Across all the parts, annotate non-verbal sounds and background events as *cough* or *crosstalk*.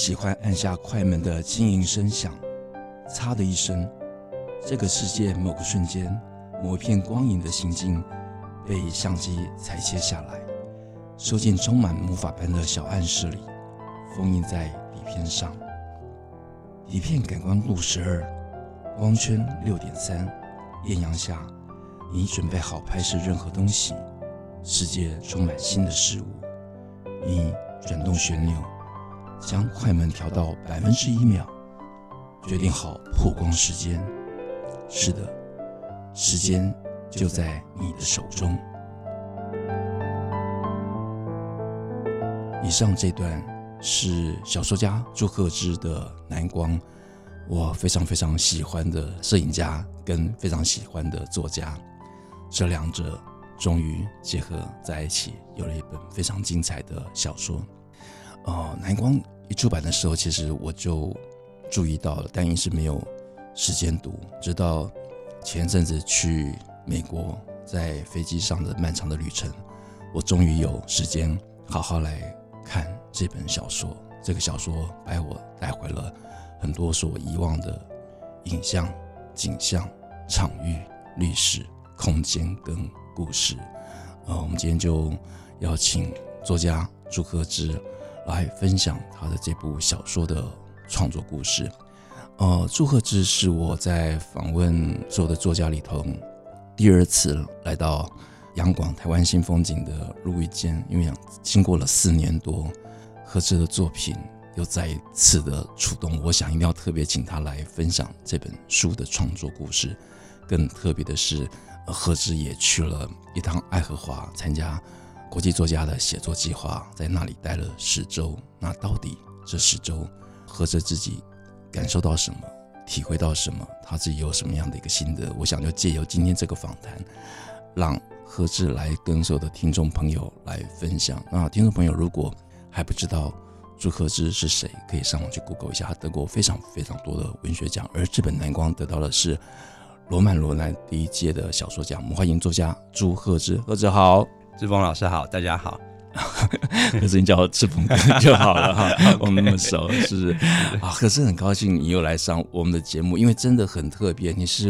喜欢按下快门的轻盈声响，嚓的一声，这个世界某个瞬间，某一片光影的行进，被相机裁切下来，收进充满魔法般的小暗室里，封印在底片上。底片感光度十二，光圈六点三，艳阳下，你准备好拍摄任何东西。世界充满新的事物，你转动旋钮。将快门调到百分之一秒，决定好曝光时间。是的，时间就在你的手中。以上这段是小说家朱克之的《蓝光》，我非常非常喜欢的摄影家跟非常喜欢的作家，这两者终于结合在一起，有了一本非常精彩的小说。哦，蓝光一出版的时候，其实我就注意到了，但一直没有时间读。直到前阵子去美国，在飞机上的漫长的旅程，我终于有时间好好来看这本小说。这个小说把我带回了很多所遗忘的影像、景象、场域、历史、空间跟故事。呃，我们今天就邀请作家朱克之。来分享他的这部小说的创作故事。呃，祝贺之是我在访问所有的作家里头第二次来到央广台湾新风景的录音间，因为经过了四年多，克之的作品又再一次的触动，我想一定要特别请他来分享这本书的创作故事。更特别的是，克之也去了一趟爱荷华参加。国际作家的写作计划，在那里待了十周。那到底这十周，克之自己感受到什么，体会到什么，他自己有什么样的一个心得？我想就借由今天这个访谈，让克之来跟所有的听众朋友来分享。那听众朋友如果还不知道朱克之是谁，可以上网去 Google 一下，他得过非常非常多的文学奖，而这本《蓝光》得到的是罗曼·罗兰第一届的小说奖。我们欢迎作家朱贺之，贺之好。志峰老师好，大家好。*laughs* 可是你叫我志峰哥就好了哈，*laughs* 我们那么熟，是不是？*laughs* 啊，可是很高兴你又来上我们的节目，因为真的很特别，你是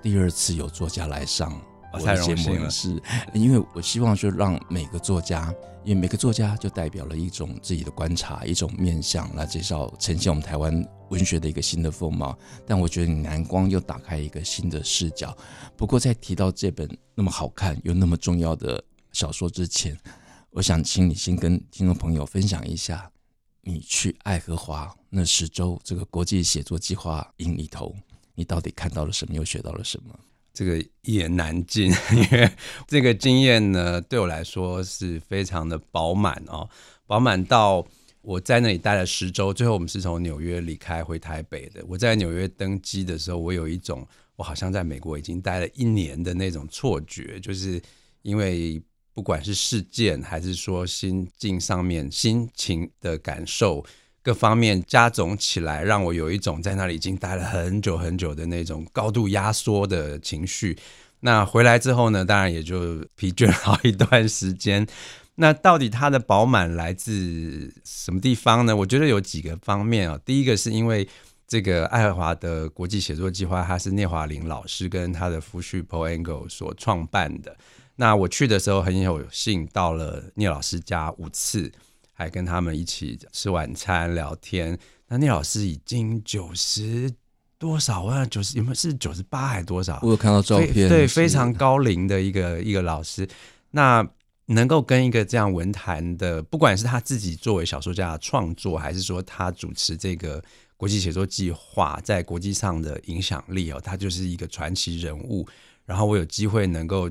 第二次有作家来上我的节目，了是因为我希望就让每个作家，因为每个作家就代表了一种自己的观察，一种面向来介绍呈现我们台湾文学的一个新的风貌。但我觉得你蓝光又打开一个新的视角。不过在提到这本那么好看又那么重要的。小说之前，我想请你先跟听众朋友分享一下，你去爱荷华那十周这个国际写作计划营里头，你到底看到了什么，又学到了什么？这个一言难尽，*laughs* 因为这个经验呢，对我来说是非常的饱满哦，饱满到我在那里待了十周，最后我们是从纽约离开回台北的。我在纽约登机的时候，我有一种我好像在美国已经待了一年的那种错觉，就是因为。不管是事件，还是说心境上面心情的感受，各方面加总起来，让我有一种在那里已经待了很久很久的那种高度压缩的情绪。那回来之后呢，当然也就疲倦好一段时间。那到底它的饱满来自什么地方呢？我觉得有几个方面啊。第一个是因为这个爱荷华的国际写作计划，它是聂华苓老师跟他的夫婿 Paul Engle 所创办的。那我去的时候很有幸到了聂老师家五次，还跟他们一起吃晚餐聊天。那聂老师已经九十多少啊，九十有没有是九十八还是多少？我有看到照片，对，非常高龄的一个一个老师。那能够跟一个这样文坛的，不管是他自己作为小说家的创作，还是说他主持这个国际写作计划在国际上的影响力哦，他就是一个传奇人物。然后我有机会能够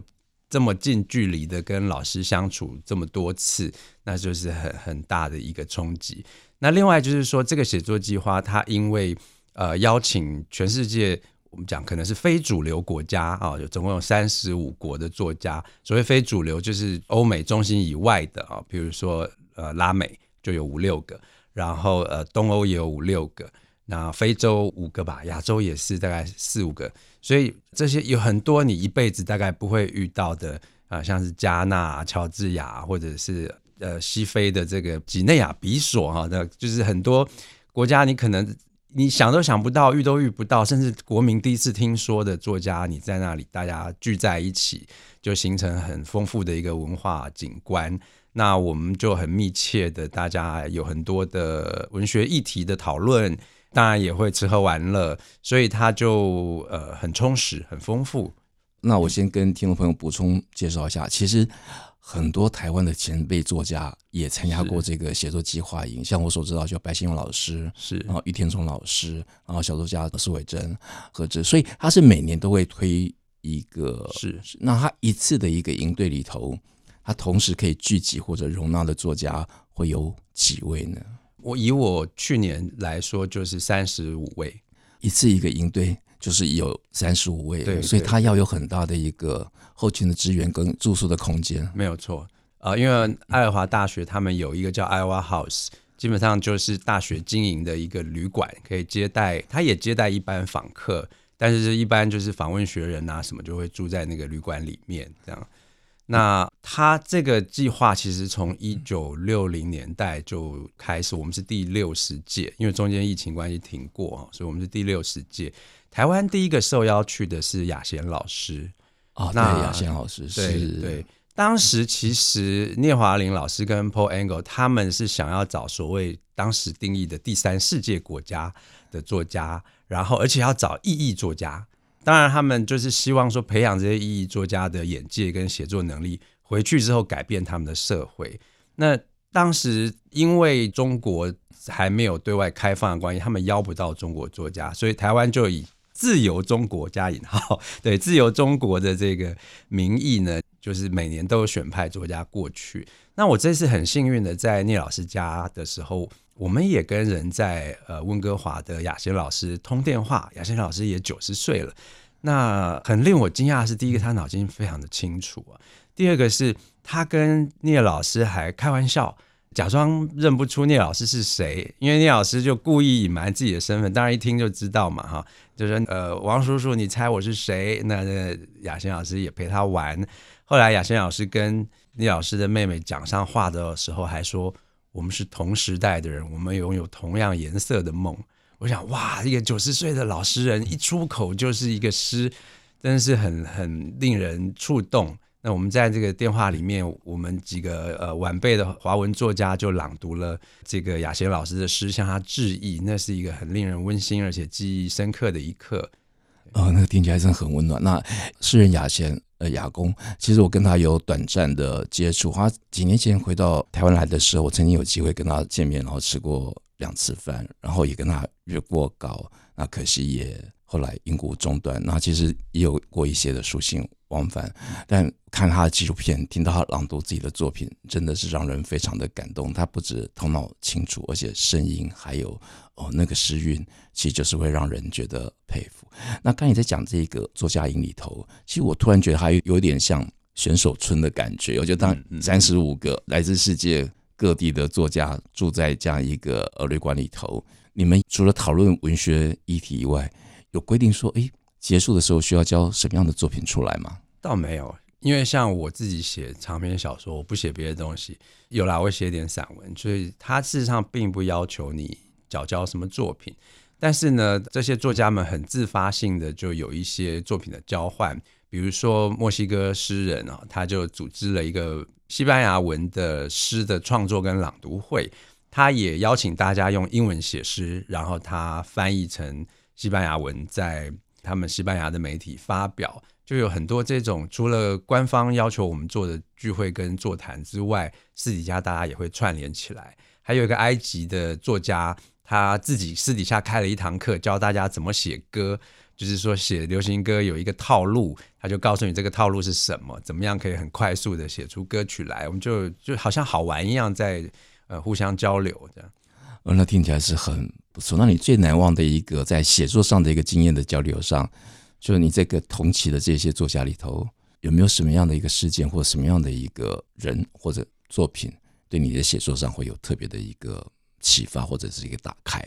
这么近距离的跟老师相处这么多次，那就是很很大的一个冲击。那另外就是说，这个写作计划它因为呃邀请全世界。我们讲可能是非主流国家啊，有总共有三十五国的作家。所谓非主流，就是欧美中心以外的啊，比如说呃拉美就有五六个，然后呃东欧也有五六个，那非洲五个吧，亚洲也是大概四五个。所以这些有很多你一辈子大概不会遇到的啊，像是加纳、乔治亚，或者是呃西非的这个几内亚比索哈，那就是很多国家你可能。你想都想不到，遇都遇不到，甚至国民第一次听说的作家，你在那里，大家聚在一起，就形成很丰富的一个文化景观。那我们就很密切的，大家有很多的文学议题的讨论，当然也会吃喝玩乐，所以它就呃很充实、很丰富。那我先跟听众朋友补充介绍一下，其实。很多台湾的前辈作家也参加过这个写作计划营，像我所知道，就白先勇老师是，然后于天聪老师，然后小作家苏伟珍、何志，所以他是每年都会推一个，是，那他一次的一个营队里头，他同时可以聚集或者容纳的作家会有几位呢？我以我去年来说，就是三十五位，一次一个营队。就是有三十五位，对，所以他要有很大的一个后勤的资源跟住宿的空间，没有错呃。因为爱荷华大学他们有一个叫 Iowa House，基本上就是大学经营的一个旅馆，可以接待，他也接待一般访客，但是一般就是访问学人啊什么就会住在那个旅馆里面这样。那他这个计划其实从一九六零年代就开始，我们是第六十届，因为中间疫情关系停过，所以我们是第六十届。台湾第一个受邀去的是雅贤老师哦，那雅贤老师是对对，当时其实聂华苓老师跟 Paul Engle 他们是想要找所谓当时定义的第三世界国家的作家，然后而且要找异议作家，当然他们就是希望说培养这些意义作家的眼界跟写作能力，回去之后改变他们的社会。那当时因为中国还没有对外开放的关系，他们邀不到中国作家，所以台湾就以自由中国加引号，*laughs* 对，自由中国的这个名义呢，就是每年都有选派作家过去。那我这次很幸运的在聂老师家的时候，我们也跟人在呃温哥华的雅贤老师通电话。雅贤老师也九十岁了，那很令我惊讶的是，第一个他脑筋非常的清楚啊，第二个是他跟聂老师还开玩笑。假装认不出聂老师是谁，因为聂老师就故意隐瞒自己的身份，当然一听就知道嘛，哈，就说呃，王叔叔，你猜我是谁？那那雅贤老师也陪他玩。后来雅贤老师跟聂老师的妹妹讲上话的时候，还说我们是同时代的人，我们拥有同样颜色的梦。我想，哇，一个九十岁的老诗人一出口就是一个诗，真的是很很令人触动。那我们在这个电话里面，我们几个呃晚辈的华文作家就朗读了这个雅贤老师的诗，向他致意。那是一个很令人温馨而且记忆深刻的一刻。哦，那个听起来真的很温暖。那诗人雅贤呃雅公，其实我跟他有短暂的接触。他几年前回到台湾来的时候，我曾经有机会跟他见面，然后吃过两次饭，然后也跟他约过稿。那可惜也后来因故中断。那其实也有过一些的书信往返，但看他的纪录片，听到他朗读自己的作品，真的是让人非常的感动。他不止头脑清楚，而且声音还有哦那个诗韵，其实就是会让人觉得佩服。那刚才你在讲这个作家营里头，其实我突然觉得还有点像选手村的感觉。我觉得当三十五个来自世界各地的作家住在这样一个呃旅馆里头，你们除了讨论文学议题以外，有规定说，哎。结束的时候需要交什么样的作品出来吗？倒没有，因为像我自己写长篇小说，我不写别的东西。有啦，我会写点散文，所以他事实上并不要求你缴交什么作品。但是呢，这些作家们很自发性的就有一些作品的交换，比如说墨西哥诗人啊，他就组织了一个西班牙文的诗的创作跟朗读会，他也邀请大家用英文写诗，然后他翻译成西班牙文在。他们西班牙的媒体发表，就有很多这种除了官方要求我们做的聚会跟座谈之外，私底下大家也会串联起来。还有一个埃及的作家，他自己私底下开了一堂课，教大家怎么写歌，就是说写流行歌有一个套路，他就告诉你这个套路是什么，怎么样可以很快速的写出歌曲来。我们就就好像好玩一样在，呃互相交流这样。呃，那听起来是很不错。那你最难忘的一个在写作上的一个经验的交流上，就是你这个同期的这些作家里头，有没有什么样的一个事件，或什么样的一个人或者作品，对你的写作上会有特别的一个？启发或者是一个打开。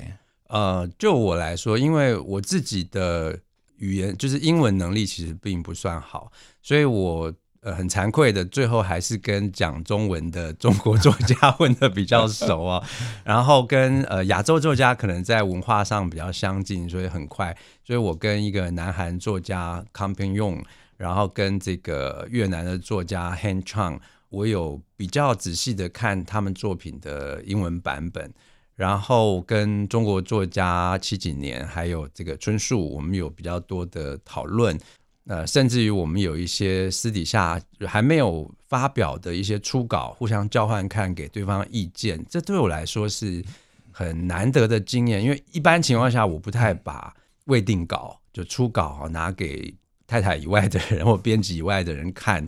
呃，就我来说，因为我自己的语言就是英文能力其实并不算好，所以我呃很惭愧的，最后还是跟讲中文的中国作家 *laughs* 混得比较熟啊。然后跟呃亚洲作家可能在文化上比较相近，所以很快，所以我跟一个南韩作家 Kang Pin-yong，然后跟这个越南的作家 Han Chang。我有比较仔细的看他们作品的英文版本，然后跟中国作家戚景年还有这个春树，我们有比较多的讨论。呃，甚至于我们有一些私底下还没有发表的一些初稿，互相交换看，给对方意见。这对我来说是很难得的经验，因为一般情况下我不太把未定稿就初稿拿给太太以外的人或编辑以外的人看。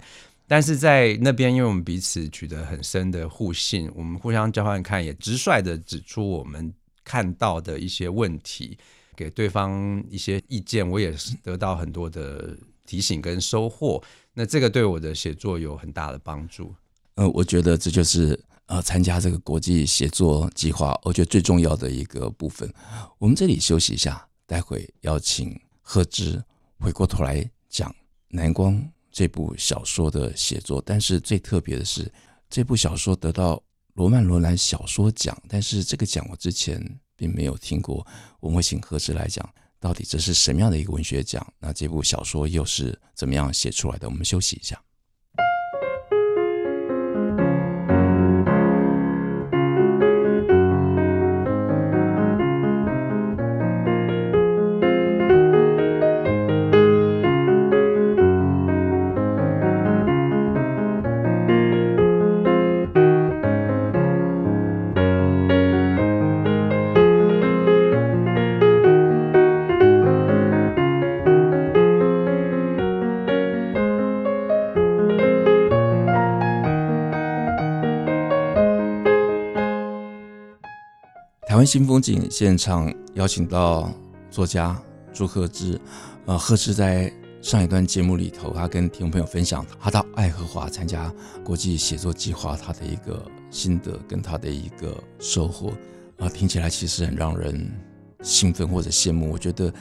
但是在那边，因为我们彼此取得很深的互信，我们互相交换看，也直率的指出我们看到的一些问题，给对方一些意见，我也是得到很多的提醒跟收获。那这个对我的写作有很大的帮助。呃，我觉得这就是呃参加这个国际写作计划，我觉得最重要的一个部分。我们这里休息一下，待会邀请赫之回过头来讲南光。这部小说的写作，但是最特别的是，这部小说得到罗曼·罗兰小说奖，但是这个奖我之前并没有听过。我们会请赫之来讲，到底这是什么样的一个文学奖？那这部小说又是怎么样写出来的？我们休息一下。新风景现场邀请到作家朱赫之，呃，赫之在上一段节目里头，他跟听众朋友分享他到爱荷华参加国际写作计划，他的一个心得跟他的一个收获，啊、听起来其实很让人兴奋或者羡慕。我觉得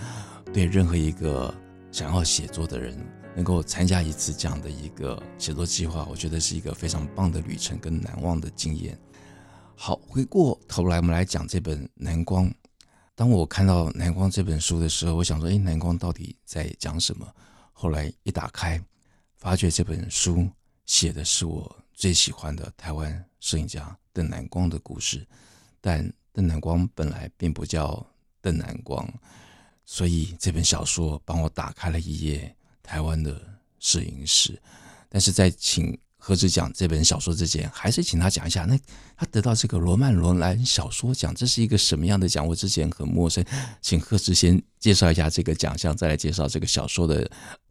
对任何一个想要写作的人，能够参加一次这样的一个写作计划，我觉得是一个非常棒的旅程跟难忘的经验。好，回过头来，我们来讲这本《南光》。当我看到《南光》这本书的时候，我想说：“诶，《南光》到底在讲什么？”后来一打开，发觉这本书写的是我最喜欢的台湾摄影家邓南光的故事。但邓南光本来并不叫邓南光，所以这本小说帮我打开了一页台湾的摄影史。但是在请。赫之讲这本小说之前，还是请他讲一下，那他得到这个罗曼·罗兰小说奖，这是一个什么样的奖？我之前很陌生，请赫之先介绍一下这个奖项，再来介绍这个小说的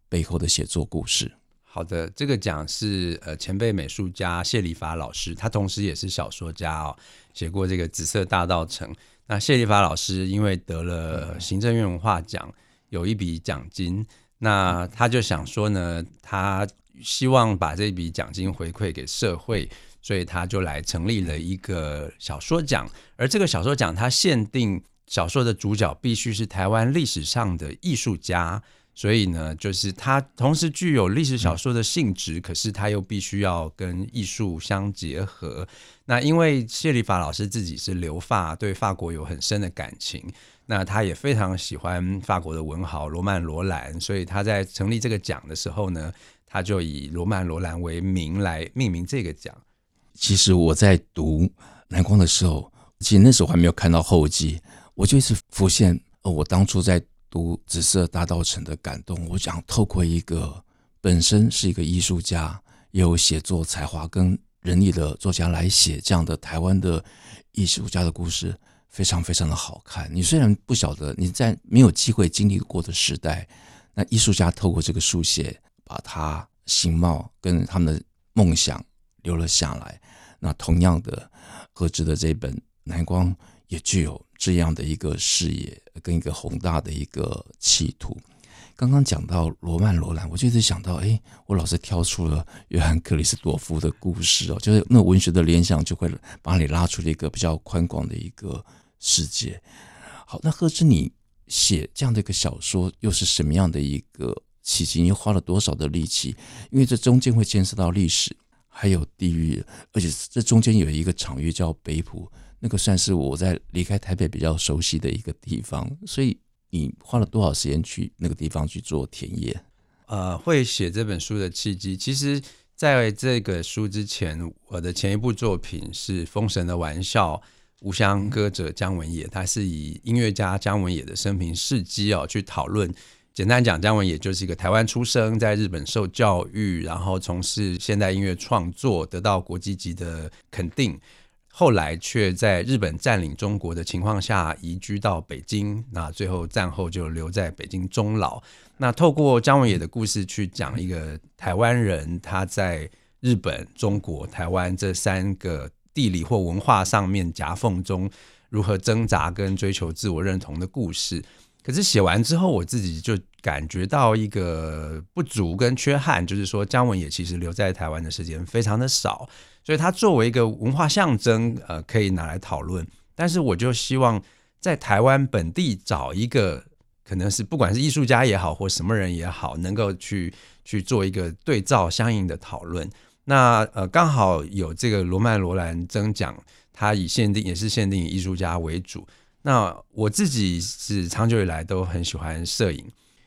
背后的写作故事。好的，这个奖是呃前辈美术家谢里法老师，他同时也是小说家哦，写过这个《紫色大道城》。那谢里法老师因为得了行政院文化奖，有一笔奖金，那他就想说呢，他。希望把这笔奖金回馈给社会，所以他就来成立了一个小说奖。而这个小说奖，它限定小说的主角必须是台湾历史上的艺术家，所以呢，就是他同时具有历史小说的性质，可是他又必须要跟艺术相结合。那因为谢里法老师自己是留法，对法国有很深的感情，那他也非常喜欢法国的文豪罗曼·罗兰，所以他在成立这个奖的时候呢。他就以罗曼·罗兰为名来命名这个奖。其实我在读《蓝光》的时候，其实那时候还没有看到后记，我就一直浮现，呃，我当初在读《紫色大稻埕》的感动。我想透过一个本身是一个艺术家，有写作才华跟能力的作家来写这样的台湾的艺术家的故事，非常非常的好看。你虽然不晓得你在没有机会经历过的时代，那艺术家透过这个书写，把他形貌跟他们的梦想留了下来。那同样的，贺知的这本《南光》也具有这样的一个视野跟一个宏大的一个企图。刚刚讲到罗曼·罗兰，我就一直想到，哎，我老是挑出了约翰·克里斯朵夫的故事哦，就是那文学的联想就会把你拉出了一个比较宽广的一个世界。好，那贺知你写这样的一个小说，又是什么样的一个契机？你花了多少的力气？因为这中间会牵涉到历史，还有地域，而且这中间有一个场域叫北埔，那个算是我在离开台北比较熟悉的一个地方，所以。你花了多少时间去那个地方去做田野？呃，会写这本书的契机，其实在这个书之前，我的前一部作品是《封神的玩笑》，无乡歌者姜文也，他是以音乐家姜文也的生平事迹哦去讨论。简单讲，姜文也就是一个台湾出生，在日本受教育，然后从事现代音乐创作，得到国际级的肯定。后来却在日本占领中国的情况下移居到北京，那最后战后就留在北京终老。那透过姜文也的故事去讲一个台湾人他在日本、中国、台湾这三个地理或文化上面夹缝中如何挣扎跟追求自我认同的故事。可是写完之后，我自己就感觉到一个不足跟缺憾，就是说姜文也其实留在台湾的时间非常的少。所以他作为一个文化象征，呃，可以拿来讨论。但是我就希望在台湾本地找一个，可能是不管是艺术家也好，或什么人也好，能够去去做一个对照相应的讨论。那呃，刚好有这个罗曼罗兰征奖，它以限定也是限定以艺术家为主。那我自己是长久以来都很喜欢摄影，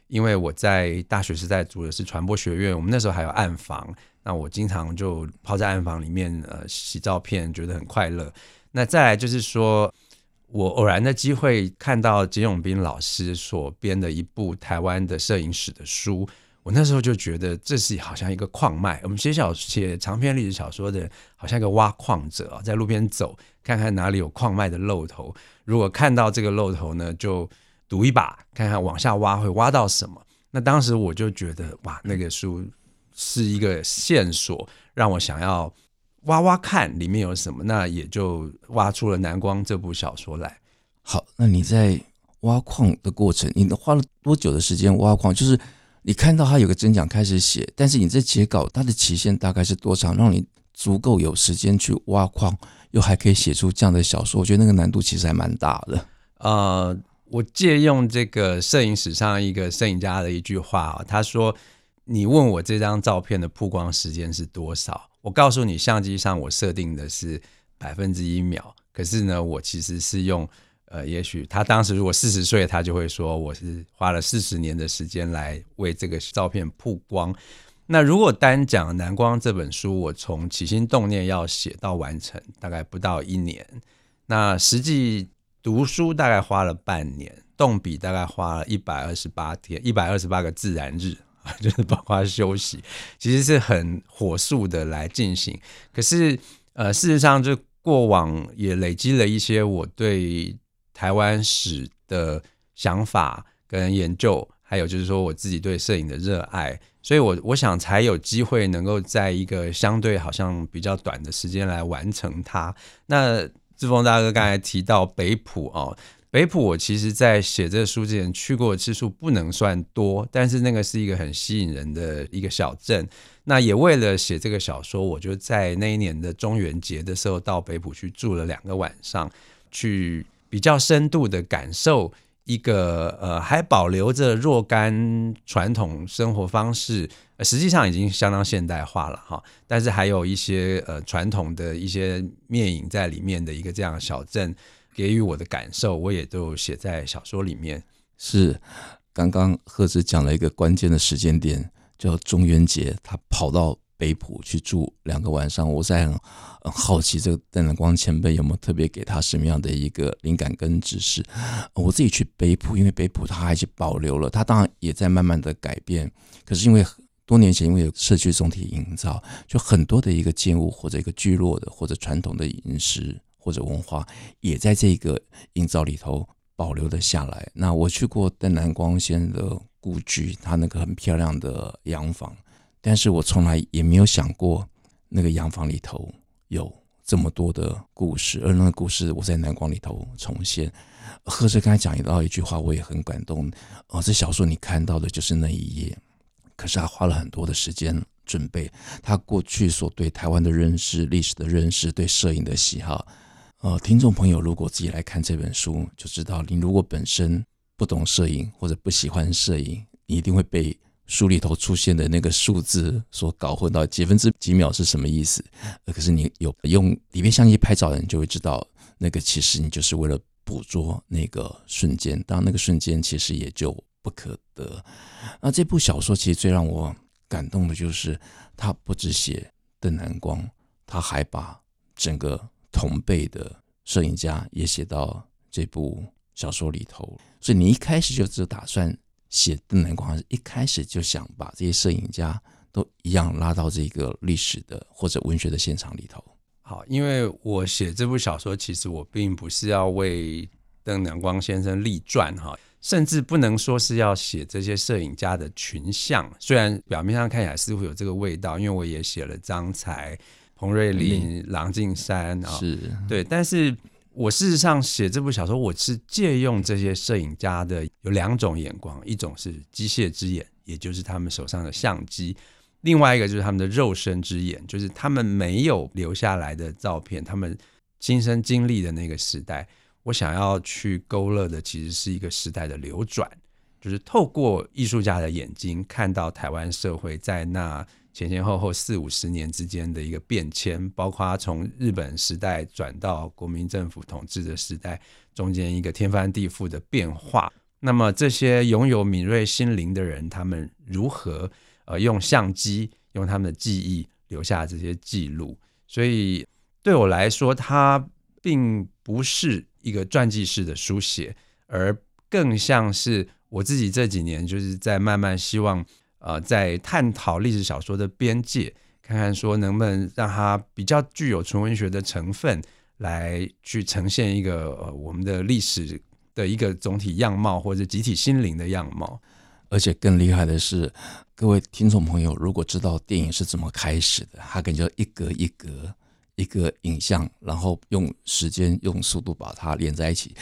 因为我在大学时代读的是传播学院，我们那时候还有暗房。那我经常就泡在暗房里面，呃，洗照片，觉得很快乐。那再来就是说，我偶然的机会看到金永斌老师所编的一部台湾的摄影史的书，我那时候就觉得这是好像一个矿脉。我们写小写长篇历史小说的，好像一个挖矿者啊，在路边走，看看哪里有矿脉的漏头。如果看到这个漏头呢，就赌一把，看看往下挖会挖到什么。那当时我就觉得，哇，那个书。是一个线索，让我想要挖挖看里面有什么，那也就挖出了《南光》这部小说来。好，那你在挖矿的过程，你花了多久的时间挖矿？就是你看到他有个征奖开始写，但是你这截稿它的期限大概是多长，让你足够有时间去挖矿，又还可以写出这样的小说？我觉得那个难度其实还蛮大的。呃，我借用这个摄影史上一个摄影家的一句话啊，他说。你问我这张照片的曝光时间是多少？我告诉你，相机上我设定的是百分之一秒。可是呢，我其实是用呃，也许他当时如果四十岁，他就会说我是花了四十年的时间来为这个照片曝光。那如果单讲《南光》这本书，我从起心动念要写到完成，大概不到一年。那实际读书大概花了半年，动笔大概花了一百二十八天，一百二十八个自然日。*laughs* 就是包括休息，其实是很火速的来进行。可是，呃，事实上，就过往也累积了一些我对台湾史的想法跟研究，还有就是说我自己对摄影的热爱，所以我我想才有机会能够在一个相对好像比较短的时间来完成它。那志峰大哥刚才提到北埔哦。北埔，我其实在写这个书之前去过的次数不能算多，但是那个是一个很吸引人的一个小镇。那也为了写这个小说，我就在那一年的中元节的时候到北埔去住了两个晚上，去比较深度的感受一个呃还保留着若干传统生活方式，实际上已经相当现代化了哈，但是还有一些呃传统的一些面影在里面的一个这样小镇。给予我的感受，我也都写在小说里面。是，刚刚贺子讲了一个关键的时间点，叫中元节，他跑到北埔去住两个晚上。我在很，好奇，这个邓南光前辈有没有特别给他什么样的一个灵感跟指示？我自己去北埔，因为北埔他还是保留了，他当然也在慢慢的改变。可是因为多年前，因为有社区总体营造，就很多的一个建物或者一个聚落的或者传统的饮食。或者文化，也在这个营造里头保留了下来。那我去过邓南光先生的故居，他那个很漂亮的洋房，但是我从来也没有想过那个洋房里头有这么多的故事，而那个故事我在南光里头重现。赫志刚才讲到一句话，我也很感动。哦，这小说你看到的就是那一页，可是他花了很多的时间准备。他过去所对台湾的认识、历史的认识、对摄影的喜好，呃，听众朋友如果自己来看这本书，就知道你如果本身不懂摄影或者不喜欢摄影，你一定会被书里头出现的那个数字所搞混到几分之几秒是什么意思。可是你有用里面相机拍照的人就会知道，那个其实你就是为了。捕捉那个瞬间，当那个瞬间其实也就不可得。那这部小说其实最让我感动的就是，他不只写邓南光，他还把整个同辈的摄影家也写到这部小说里头。所以你一开始就只打算写邓南光，一开始就想把这些摄影家都一样拉到这个历史的或者文学的现场里头？好，因为我写这部小说，其实我并不是要为邓南光先生立传哈，甚至不能说是要写这些摄影家的群像。虽然表面上看起来似乎有这个味道，因为我也写了张才、彭瑞麟、郎静山啊，是对。但是我事实上写这部小说，我是借用这些摄影家的有两种眼光，一种是机械之眼，也就是他们手上的相机。另外一个就是他们的肉身之眼，就是他们没有留下来的照片，他们亲身经历的那个时代。我想要去勾勒的，其实是一个时代的流转，就是透过艺术家的眼睛，看到台湾社会在那前前后后四五十年之间的一个变迁，包括从日本时代转到国民政府统治的时代，中间一个天翻地覆的变化。那么这些拥有敏锐心灵的人，他们如何？呃，用相机，用他们的记忆留下这些记录，所以对我来说，它并不是一个传记式的书写，而更像是我自己这几年就是在慢慢希望，呃，在探讨历史小说的边界，看看说能不能让它比较具有纯文学的成分，来去呈现一个呃我们的历史的一个总体样貌，或者集体心灵的样貌。而且更厉害的是，各位听众朋友，如果知道电影是怎么开始的，它可能就一格一格一个影像，然后用时间、用速度把它连在一起，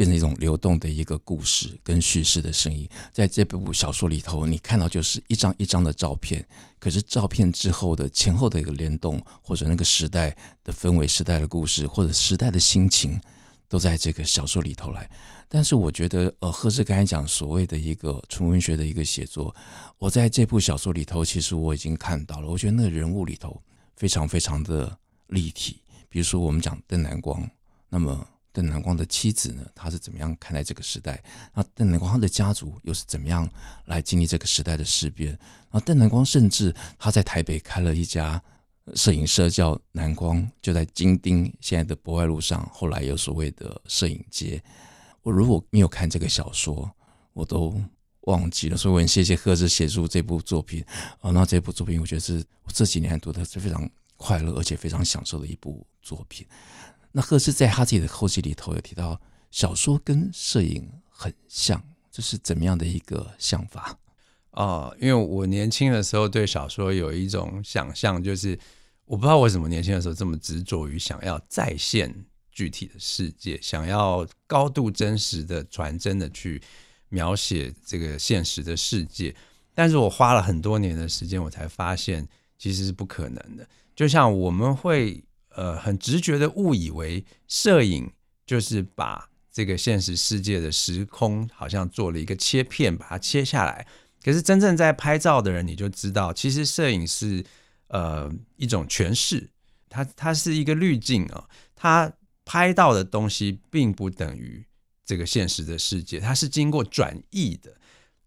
变成一种流动的一个故事跟叙事的声音。在这部小说里头，你看到就是一张一张的照片，可是照片之后的前后的一个联动，或者那个时代的氛围、时代的故事，或者时代的心情，都在这个小说里头来。但是我觉得，呃，赫志刚才讲所谓的一个纯文学的一个写作，我在这部小说里头，其实我已经看到了。我觉得那个人物里头非常非常的立体。比如说，我们讲邓南光，那么邓南光的妻子呢，他是怎么样看待这个时代？那邓南光他的家族又是怎么样来经历这个时代的事变？然后邓南光甚至他在台北开了一家摄影社，叫南光，就在金町现在的博爱路上，后来有所谓的摄影街。我如果没有看这个小说，我都忘记了。所以我很谢谢赫志写出这部作品啊。那这部作品，我觉得是我这几年读的是非常快乐而且非常享受的一部作品。那赫斯在他自己的后记里头有提到，小说跟摄影很像，这是怎么样的一个想法啊？因为我年轻的时候对小说有一种想象，就是我不知道为什么年轻的时候这么执着于想要再现。具体的世界，想要高度真实的、传真的去描写这个现实的世界，但是我花了很多年的时间，我才发现其实是不可能的。就像我们会呃很直觉的误以为摄影就是把这个现实世界的时空好像做了一个切片，把它切下来。可是真正在拍照的人，你就知道，其实摄影是呃一种诠释，它它是一个滤镜啊，它。拍到的东西并不等于这个现实的世界，它是经过转译的。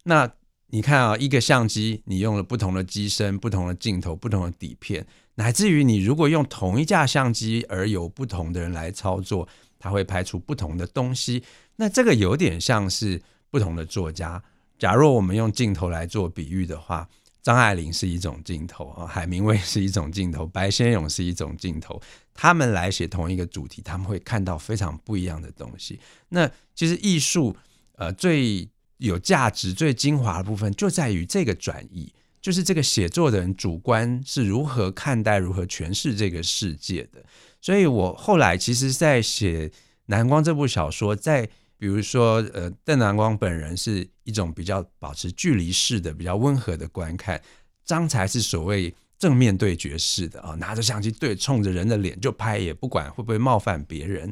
那你看啊，一个相机，你用了不同的机身、不同的镜头、不同的底片，乃至于你如果用同一架相机，而有不同的人来操作，它会拍出不同的东西。那这个有点像是不同的作家。假若我们用镜头来做比喻的话，张爱玲是一种镜头啊，海明威是一种镜头，白先勇是一种镜头。他们来写同一个主题，他们会看到非常不一样的东西。那其实艺术呃最有价值、最精华的部分，就在于这个转移，就是这个写作的人主观是如何看待、如何诠释这个世界的。所以我后来其实，在写《南光》这部小说，在比如说呃，邓南光本人是一种比较保持距离式的、比较温和的观看，张才是所谓。正面对决式的啊，拿着相机对冲着人的脸就拍，也不管会不会冒犯别人。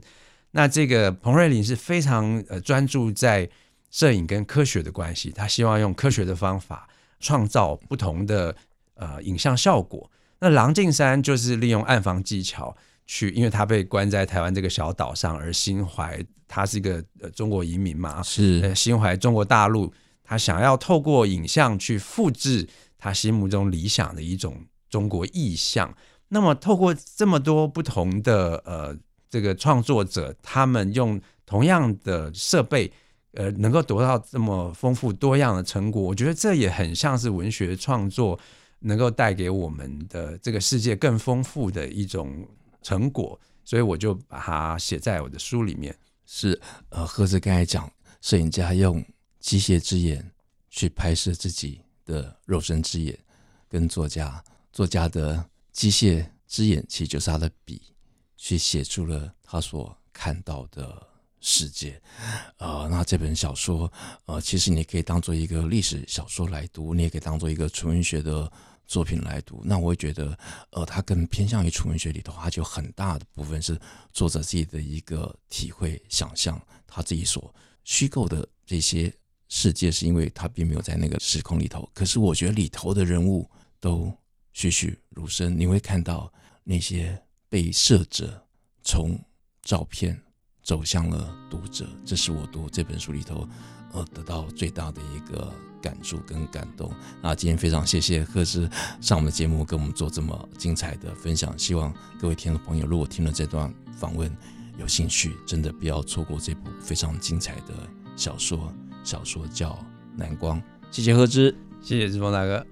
那这个彭瑞麟是非常呃专注在摄影跟科学的关系，他希望用科学的方法创造不同的呃影像效果。那郎静山就是利用暗房技巧去，因为他被关在台湾这个小岛上，而心怀他是一个呃中国移民嘛，是心怀中国大陆，他想要透过影像去复制他心目中理想的一种。中国意象，那么透过这么多不同的呃这个创作者，他们用同样的设备，呃，能够得到这么丰富多样的成果，我觉得这也很像是文学创作能够带给我们的这个世界更丰富的一种成果，所以我就把它写在我的书里面。是呃，赫兹刚才讲，摄影家用机械之眼去拍摄自己的肉身之眼，跟作家。作家的机械之眼，其实就是他的笔，去写出了他所看到的世界。呃，那这本小说，呃，其实你可以当做一个历史小说来读，你也可以当做一个纯文学的作品来读。那我会觉得，呃，它更偏向于纯文学里头，它就很大的部分是作者自己的一个体会、想象，他自己所虚构的这些世界，是因为他并没有在那个时空里头。可是我觉得里头的人物都。栩栩如生，你会看到那些被摄者从照片走向了读者，这是我读这本书里头呃得到最大的一个感触跟感动。那今天非常谢谢赫兹上我们的节目，跟我们做这么精彩的分享。希望各位听众朋友，如果听了这段访问有兴趣，真的不要错过这部非常精彩的小说。小说叫《南光》，谢谢赫兹，谢谢志峰大哥。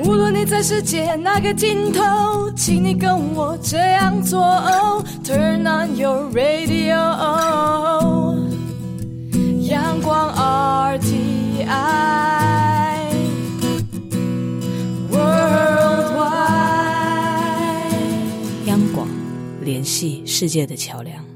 无论你在世界哪个尽头，请你跟我这样做。Turn on your radio，阳光 RT。联系世界的桥梁。